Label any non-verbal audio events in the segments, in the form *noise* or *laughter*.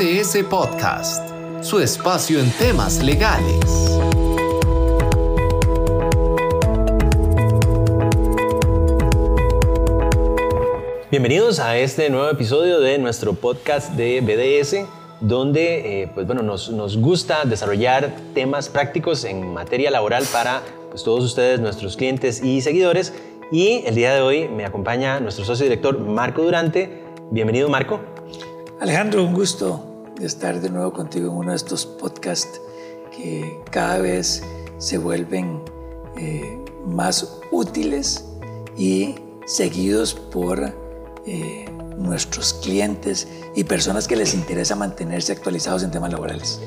BDS Podcast, su espacio en temas legales. Bienvenidos a este nuevo episodio de nuestro podcast de BDS, donde eh, pues bueno, nos, nos, gusta desarrollar temas prácticos en materia laboral para pues, todos ustedes, nuestros clientes y seguidores. Y el día de hoy me acompaña nuestro socio director Marco Durante. Bienvenido Marco. Alejandro, un gusto estar de nuevo contigo en uno de estos podcasts que cada vez se vuelven eh, más útiles y seguidos por eh, nuestros clientes y personas que les interesa mantenerse actualizados en temas laborales.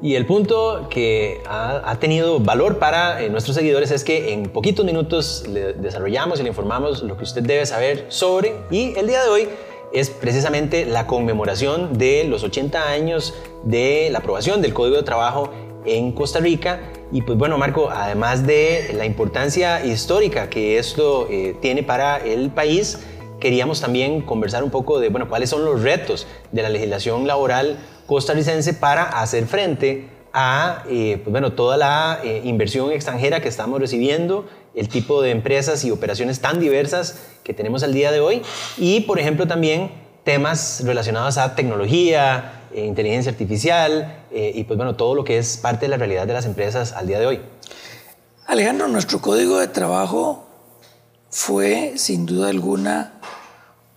Y el punto que ha, tenido valor para eh, nuestros seguidores es que en poquitos minutos le desarrollamos y le informamos lo que usted debe saber sobre. Y el día de hoy es precisamente la conmemoración de los 80 años de la aprobación del Código de Trabajo en Costa Rica. Y pues bueno, Marco, además de la importancia histórica que esto eh, tiene para el país, queríamos también conversar un poco de, bueno, cuáles son los retos de la legislación laboral costarricense para hacer frente a, eh, pues bueno, toda la eh, inversión extranjera que estamos recibiendo, el tipo de empresas y operaciones tan diversas que tenemos al día de hoy y, por ejemplo, también temas relacionados a tecnología, eh, inteligencia artificial y, pues bueno, todo lo que es parte de la realidad de las empresas al día de hoy. Alejandro, nuestro código de trabajo fue, sin duda alguna,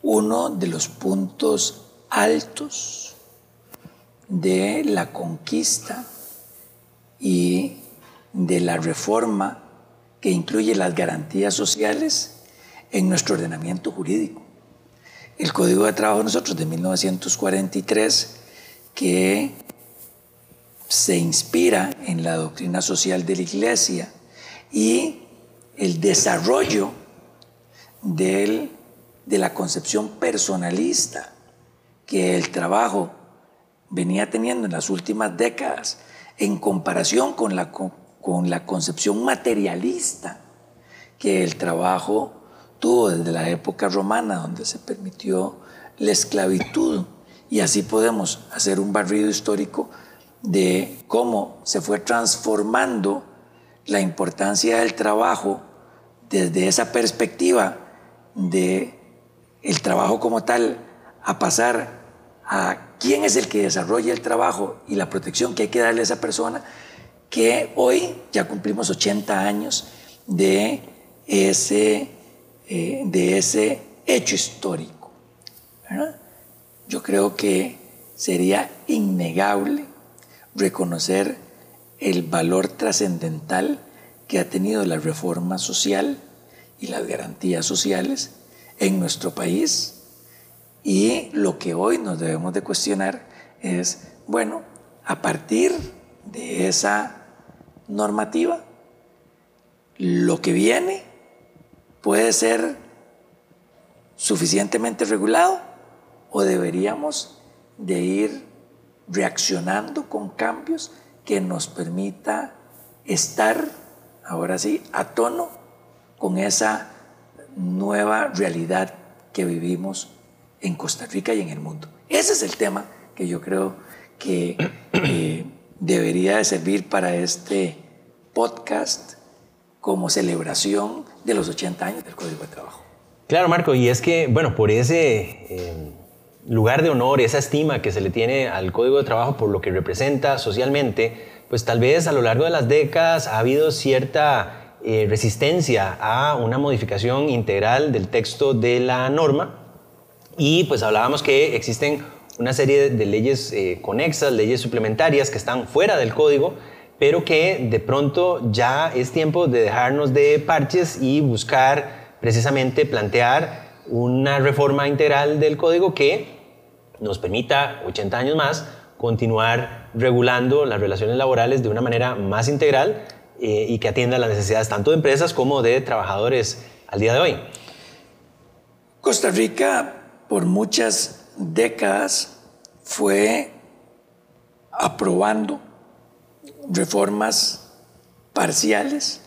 uno de los puntos altos de la conquista y de la reforma que incluye las garantías sociales en nuestro ordenamiento jurídico. El Código de Trabajo de nosotros de 1943, que se inspira en la doctrina social de la Iglesia y el desarrollo de la concepción personalista que el trabajo venía teniendo en las últimas décadas en comparación con la, con la concepción materialista que el trabajo tuvo desde la época romana, donde se permitió la esclavitud. Y así podemos hacer un barrido histórico de cómo se fue transformando la importancia del trabajo desde esa perspectiva de el trabajo como tal a pasar a quién es el que desarrolla el trabajo y la protección que hay que darle a esa persona, que hoy ya cumplimos 80 años de ese, eh, de ese hecho histórico. Yo creo que sería innegable reconocer el valor trascendental que ha tenido la reforma social y las garantías sociales en nuestro país. Y lo que hoy nos debemos de cuestionar es, bueno, a partir de esa normativa, lo que viene puede ser suficientemente regulado o deberíamos de ir reaccionando con cambios que nos permita estar, ahora sí, a tono con esa nueva realidad que vivimos en Costa Rica y en el mundo. Ese es el tema que yo creo que eh, debería de servir para este podcast como celebración de los 80 años del Código de Trabajo. Claro, Marco, y es que, bueno, por ese eh, lugar de honor, esa estima que se le tiene al Código de Trabajo por lo que representa socialmente, pues tal vez a lo largo de las décadas ha habido cierta eh, resistencia a una modificación integral del texto de la norma y pues hablábamos que existen una serie de leyes eh, conexas, leyes suplementarias que están fuera del código, pero que de pronto ya es tiempo de dejarnos de parches y buscar precisamente plantear una reforma integral del código que nos permita 80 años más continuar regulando las relaciones laborales de una manera más integral eh, y que atienda las necesidades tanto de empresas como de trabajadores al día de hoy. Costa Rica por muchas décadas fue aprobando reformas parciales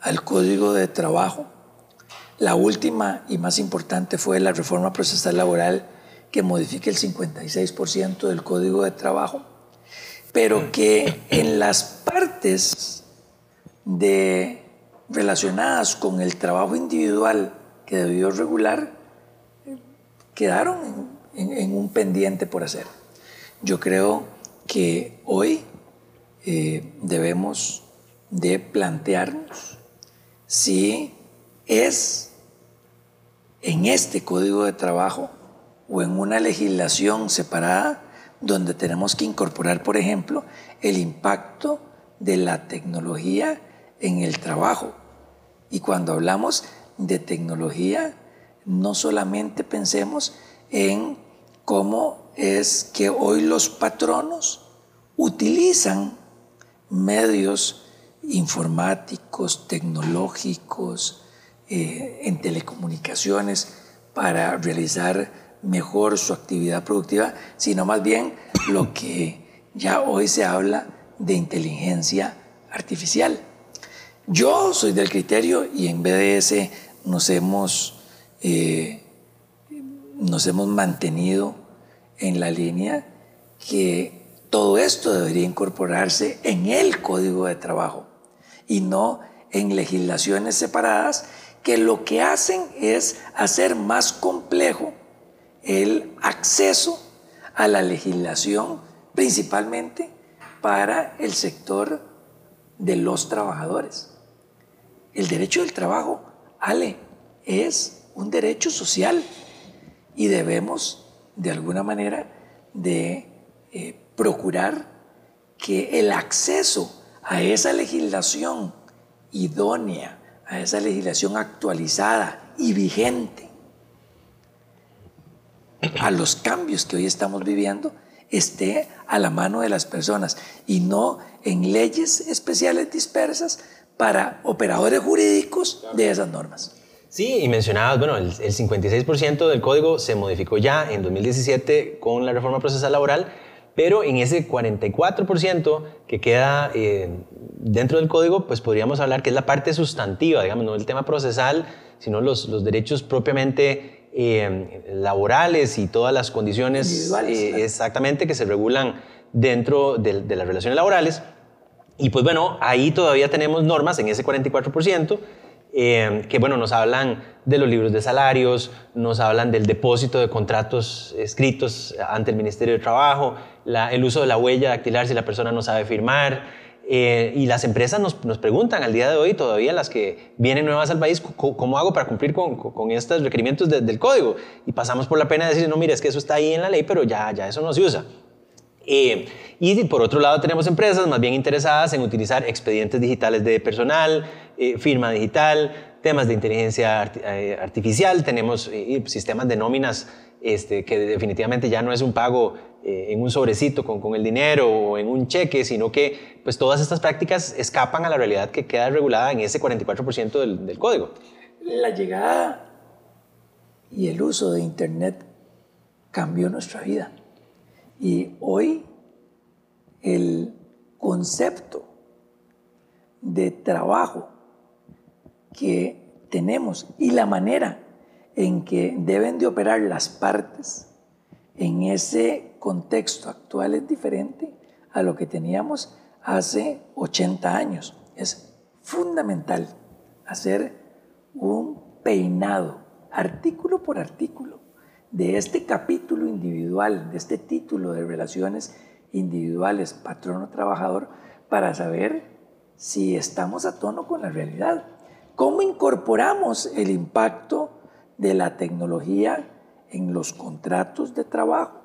al Código de Trabajo. La última y más importante fue la reforma procesal laboral que modifique el 56% del código de trabajo, pero que en las partes de, relacionadas con el trabajo individual que debió regular, quedaron en, un pendiente por hacer. Yo creo que hoy eh, debemos de plantearnos si es en este código de trabajo o en una legislación separada donde tenemos que incorporar, por ejemplo, el impacto de la tecnología en el trabajo. Y cuando hablamos de tecnología, no solamente pensemos en cómo es que hoy los patronos utilizan medios informáticos, tecnológicos, eh, en telecomunicaciones para realizar mejor su actividad productiva, sino más bien lo que ya hoy se habla de inteligencia artificial. Yo soy del criterio y en BDS nos hemos, eh, nos hemos mantenido en la línea que todo esto debería incorporarse en el código de trabajo y no en legislaciones separadas que lo que hacen es hacer más complejo el acceso a la legislación, principalmente para el sector de los trabajadores. El derecho del trabajo, Ale, es un derecho social y debemos, de alguna manera, de eh, procurar que el acceso a esa legislación idónea, a esa legislación actualizada y vigente, a los cambios que hoy estamos viviendo esté a la mano de las personas y no en leyes especiales dispersas para operadores jurídicos de esas normas. Sí, y mencionabas, bueno, el, 56% del código se modificó ya en 2017 con la reforma procesal laboral, pero en ese 44% que queda eh, dentro del código, pues podríamos hablar que es la parte sustantiva, digamos, no el tema procesal, sino los, los derechos propiamente eh, laborales y todas las condiciones eh, exactamente que se regulan dentro de, las relaciones laborales. Y pues bueno, ahí todavía tenemos normas en ese 44%. Eh, que bueno, nos hablan de los libros de salarios, nos hablan del depósito de contratos escritos ante el Ministerio de Trabajo, el uso de la huella dactilar si la persona no sabe firmar, eh, y las empresas nos, nos, preguntan al día de hoy, todavía las que vienen nuevas al país, ¿cómo hago para cumplir con, con estos requerimientos del código? Y pasamos por la pena de decir, no, mire, es que eso está ahí en la ley, pero ya, ya eso no se usa. Eh, y por otro lado tenemos empresas más bien interesadas en utilizar expedientes digitales de personal, eh, firma digital, temas de inteligencia artificial, tenemos sistemas de nóminas este, que definitivamente ya no es un pago eh, en un sobrecito con, con, el dinero o en un cheque, sino que pues todas estas prácticas escapan a la realidad que queda regulada en ese 44% del, del código. La llegada y el uso de Internet cambió nuestra vida. Y hoy el concepto de trabajo que tenemos y la manera en que deben de operar las partes en ese contexto actual es diferente a lo que teníamos hace 80 años. Es fundamental hacer un peinado, artículo por artículo, de este capítulo individual, de este título de relaciones individuales patrono-trabajador, para saber si estamos a tono con la realidad. ¿Cómo incorporamos el impacto de la tecnología en los contratos de trabajo,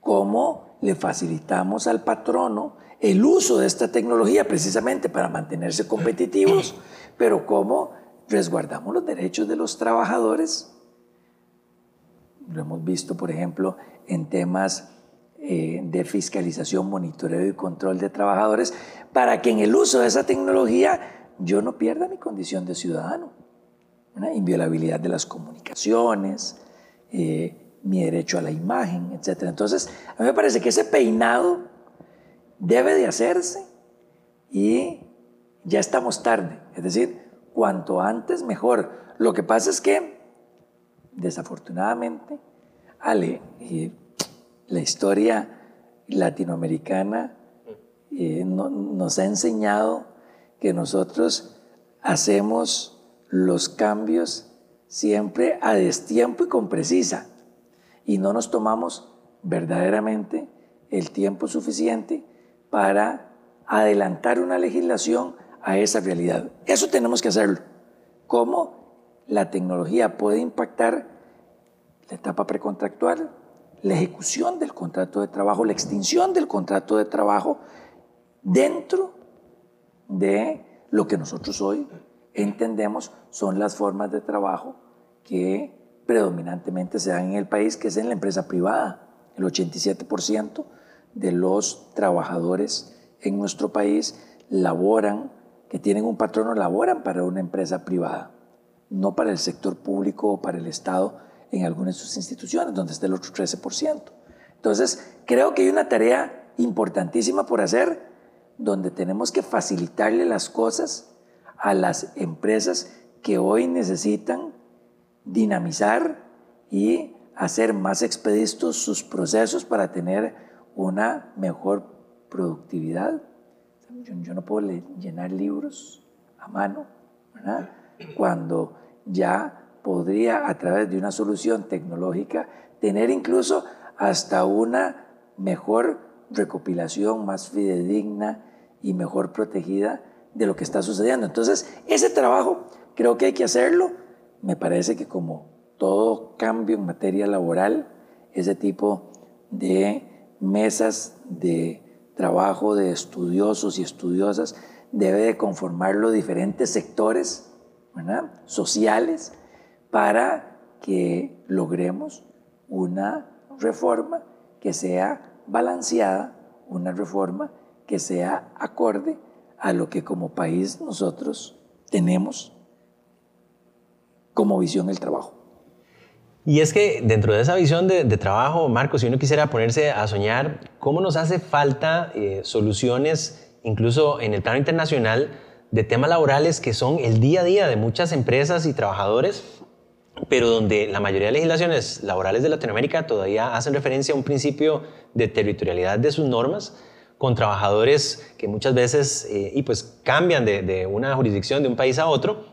cómo le facilitamos al patrono el uso de esta tecnología precisamente para mantenerse competitivos, *clears throat* pero cómo resguardamos los derechos de los trabajadores. Lo hemos visto, por ejemplo, en temas eh, de fiscalización, monitoreo y control de trabajadores, para que en el uso de esa tecnología yo no pierda mi condición de ciudadano una inviolabilidad de las comunicaciones, eh, mi derecho a la imagen, etc. Entonces, a mí me parece que ese peinado debe de hacerse y ya estamos tarde. Es decir, cuanto antes mejor. Lo que pasa es que, desafortunadamente, Ale, la historia latinoamericana eh, nos ha enseñado que nosotros hacemos los cambios siempre a destiempo y con precisa y no nos tomamos verdaderamente el tiempo suficiente para adelantar una legislación a esa realidad. Eso tenemos que hacerlo. ¿Cómo la tecnología puede impactar la etapa precontractual, la ejecución del contrato de trabajo, la extinción del contrato de trabajo dentro de lo que nosotros hoy entendemos son las formas de trabajo que predominantemente se dan en el país, que es en la empresa privada. El 87% de los trabajadores en nuestro país laboran, que tienen un patrono, laboran para una empresa privada, no para el sector público o para el Estado en algunas de sus instituciones, donde está el otro 13%. Entonces, creo que hay una tarea importantísima por hacer, donde tenemos que facilitarle las cosas a las empresas que hoy necesitan dinamizar y hacer más expeditos sus procesos para tener una mejor productividad. Yo, no puedo llenar libros a mano, ¿verdad? Cuando ya podría a través de una solución tecnológica tener incluso hasta una mejor recopilación más fidedigna y mejor protegida de lo que está sucediendo. Entonces, ese trabajo creo que hay que hacerlo. Me parece que como todo cambio en materia laboral, ese tipo de mesas de trabajo de estudiosos y estudiosas debe de conformarlo diferentes sectores sociales para que logremos una reforma que sea balanceada, una reforma que sea acorde a lo que como país nosotros tenemos como visión el trabajo. Y es que dentro de esa visión de, trabajo, Marcos, si uno quisiera ponerse a soñar, ¿cómo nos hace falta eh, soluciones, incluso en el plano internacional, de temas laborales que son el día a día de muchas empresas y trabajadores pero donde la mayoría de legislaciones laborales de Latinoamérica todavía hacen referencia a un principio de territorialidad de sus normas con trabajadores que muchas veces eh, y pues cambian de, de, una jurisdicción de un país a otro.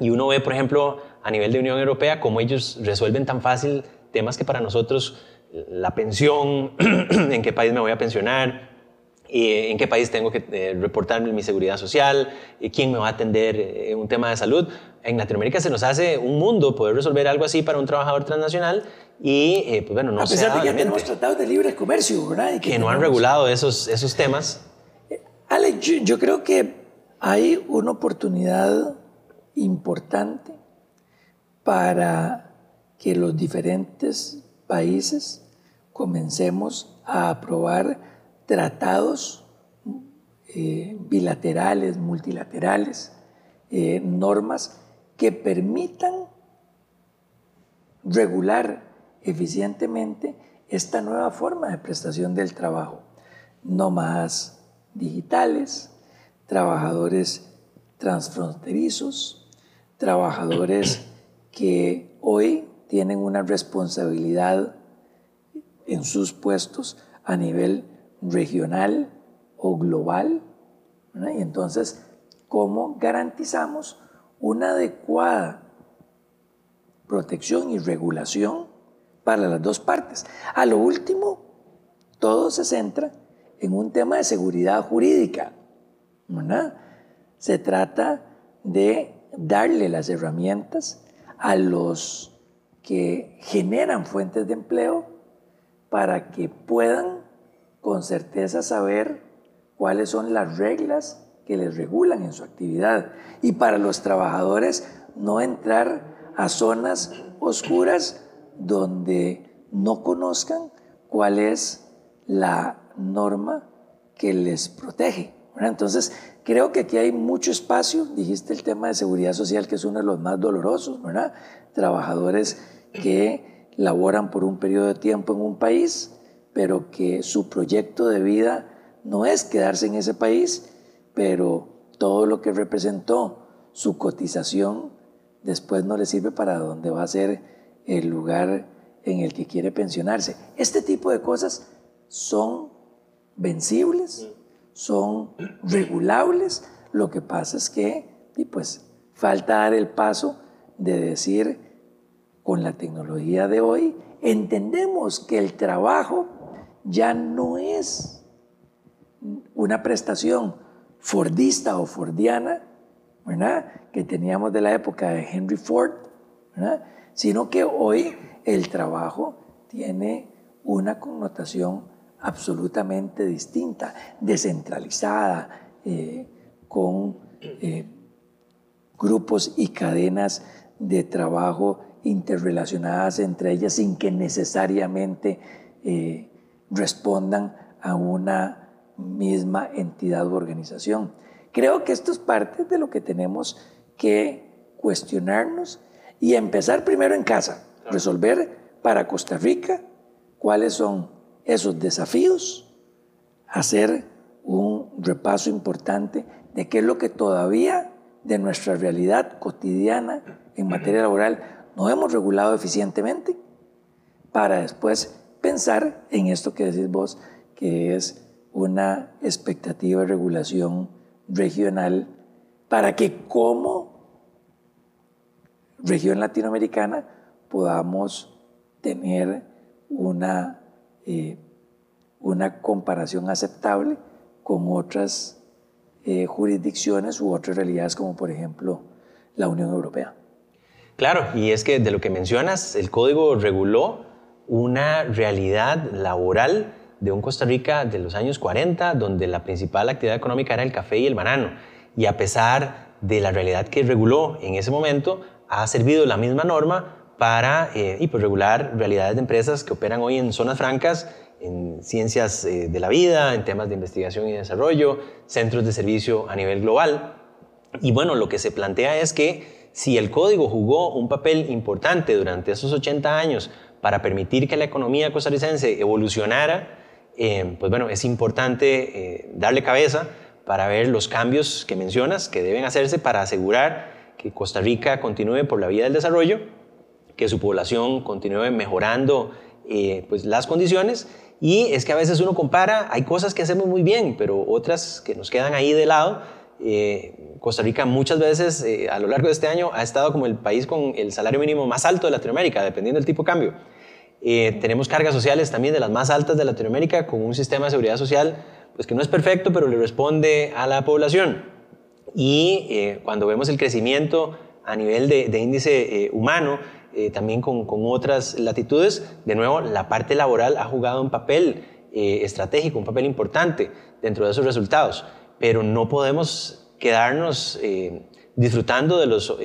Y uno ve por ejemplo a nivel de Unión Europea cómo ellos resuelven tan fácil temas que para nosotros la pensión, *clears throat* en qué país me voy a pensionar, en qué país tengo que eh, reportar mi seguridad social, quién me va a atender en un tema de salud. En Latinoamérica se nos hace un mundo poder resolver algo así para un trabajador transnacional y, eh, pues bueno, no A pesar de que ya tenemos tratados de libre comercio, ¿verdad? que, no han regulado esos, esos temas. Eh, Ale, yo creo que hay una oportunidad importante para que los diferentes países comencemos a aprobar tratados eh, bilaterales, multilaterales, eh, normas que permitan regular eficientemente esta nueva forma de prestación del trabajo. Más digitales, trabajadores transfronterizos, trabajadores que hoy tienen una responsabilidad en sus puestos a nivel regional o global. Y entonces, ¿cómo garantizamos una adecuada protección y regulación para las dos partes? A lo último, todo se centra en un tema de seguridad jurídica. Se trata de darle las herramientas a los que generan fuentes de empleo para que puedan con certeza saber cuáles son las reglas que les regulan en su actividad. Y para los trabajadores, no entrar a zonas oscuras donde no conozcan cuál es la norma que les protege. Entonces, creo que aquí hay mucho espacio. Dijiste el tema de seguridad social, que es uno de los más dolorosos, ¿verdad? Trabajadores que laboran por un periodo de tiempo en un país, pero que su proyecto de vida no es quedarse en ese país, pero todo lo que representó su cotización después no le sirve para dónde va a ser el lugar en el que quiere pensionarse. Este tipo de cosas son vencibles, son regulables. Lo que pasa es que y pues, falta dar el paso de decir, con la tecnología de hoy, entendemos que el trabajo ya no es una prestación fordista o fordiana, que teníamos de la época de Henry Ford, sino que hoy el trabajo tiene una connotación absolutamente distinta, descentralizada, eh, con eh, grupos y cadenas de trabajo interrelacionadas entre ellas sin que necesariamente eh, respondan a una misma entidad u organización. Creo que esto es parte de lo que tenemos que cuestionarnos y empezar primero en casa, resolver para Costa Rica cuáles son esos desafíos, hacer un repaso importante de qué es lo que todavía de nuestra realidad cotidiana en materia laboral no hemos regulado eficientemente para después pensar en esto que decís vos, que es una expectativa de regulación regional para que como región latinoamericana podamos tener una, eh, una comparación aceptable con otras eh, jurisdicciones u otras realidades como por ejemplo la Unión Europea. Claro, y es que de lo que mencionas, el código reguló una realidad laboral de un Costa Rica de los años 40, donde la principal actividad económica era el café y el banano. Y a pesar de la realidad que reguló en ese momento, ha servido la misma norma para eh, y pues, regular realidades de empresas que operan hoy en zonas francas en ciencias eh, de la vida, en temas de investigación y desarrollo, centros de servicio a nivel global. Y bueno, lo que se plantea es que si el código jugó un papel importante durante esos 80 años para permitir que la economía costarricense evolucionara, eh, pues bueno, es importante eh, darle cabeza para ver los cambios que mencionas que deben hacerse para asegurar que Costa Rica continúe por la vía del desarrollo, que su población continúe mejorando pues las condiciones y es que a veces uno compara, hay cosas que hacemos muy bien, pero otras que nos quedan ahí de lado. Eh, Costa Rica muchas veces eh, a lo largo de este año ha estado como el país con el salario mínimo más alto de Latinoamérica, dependiendo del tipo de cambio. Eh, tenemos cargas sociales también de las más altas de Latinoamérica, con un sistema de seguridad social pues que no es perfecto, pero le responde a la población. Y cuando vemos el crecimiento a nivel de, índice humano, también con, otras latitudes, de nuevo, la parte laboral ha jugado un papel estratégico, un papel importante dentro de esos resultados, pero no podemos quedarnos eh, disfrutando de los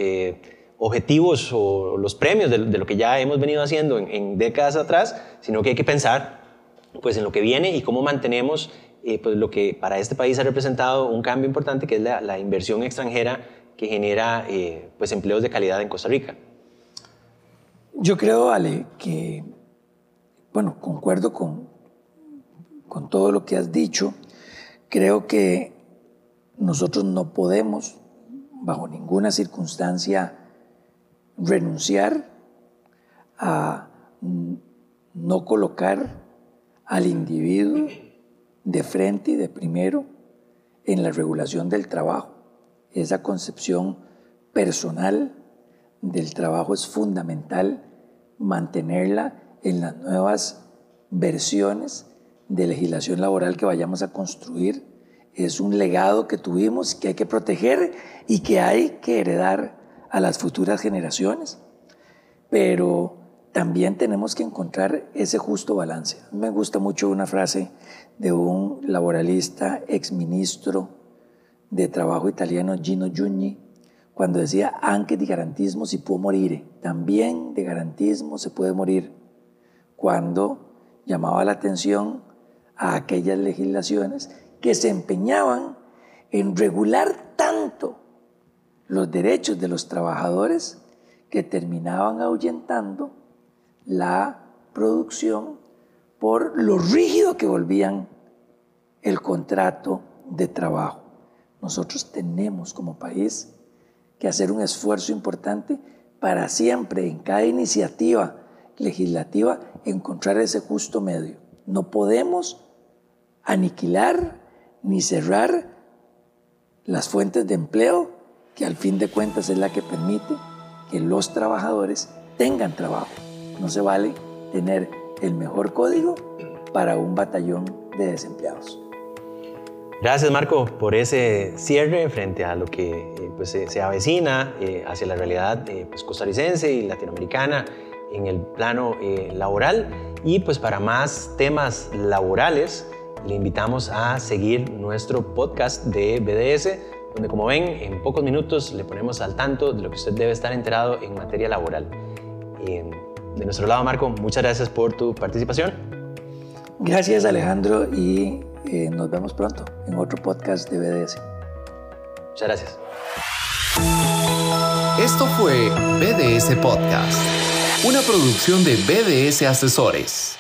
objetivos o los premios de, lo que ya hemos venido haciendo en, décadas atrás, sino que hay que pensar pues, en lo que viene y cómo mantenemos pues, lo que para este país ha representado un cambio importante, que es la, la inversión extranjera que genera pues, empleos de calidad en Costa Rica. Yo creo, Ale, que, bueno, concuerdo con, con todo lo que has dicho. Creo que nosotros no podemos, bajo ninguna circunstancia, renunciar a no colocar al individuo de frente y de primero en la regulación del trabajo. Esa concepción personal del trabajo es fundamental mantenerla en las nuevas versiones de legislación laboral que vayamos a construir. Es un legado que tuvimos, que hay que proteger y que hay que heredar a las futuras generaciones. Pero también tenemos que encontrar ese justo balance. Me gusta mucho una frase de un laboralista, exministro de Trabajo italiano, Gino Giugni, cuando decía, antes de garantismo si puedo morir, también de garantismo se puede morir, cuando llamaba la atención a aquellas legislaciones que se empeñaban en regular tanto los derechos de los trabajadores que terminaban ahuyentando la producción por lo rígido que volvían el contrato de trabajo. Nosotros tenemos como país que hacer un esfuerzo importante para siempre, en cada iniciativa legislativa encontrar ese justo medio. No podemos aniquilar ni cerrar las fuentes de empleo, que al fin de cuentas es la que permite que los trabajadores tengan trabajo. No se vale tener el mejor código para un batallón de desempleados. Gracias Marco por ese cierre frente a lo que eh, pues, se, avecina eh, hacia la realidad eh, pues, costarricense y latinoamericana en el plano laboral y pues para más temas laborales le invitamos a seguir nuestro podcast de BDS donde como ven en pocos minutos le ponemos al tanto de lo que usted debe estar enterado en materia laboral. de nuestro lado Marco, muchas gracias por tu participación. Gracias Alejandro y eh, nos vemos pronto en otro podcast de BDS. Muchas gracias. Esto fue BDS Podcast, una producción de BDS Asesores.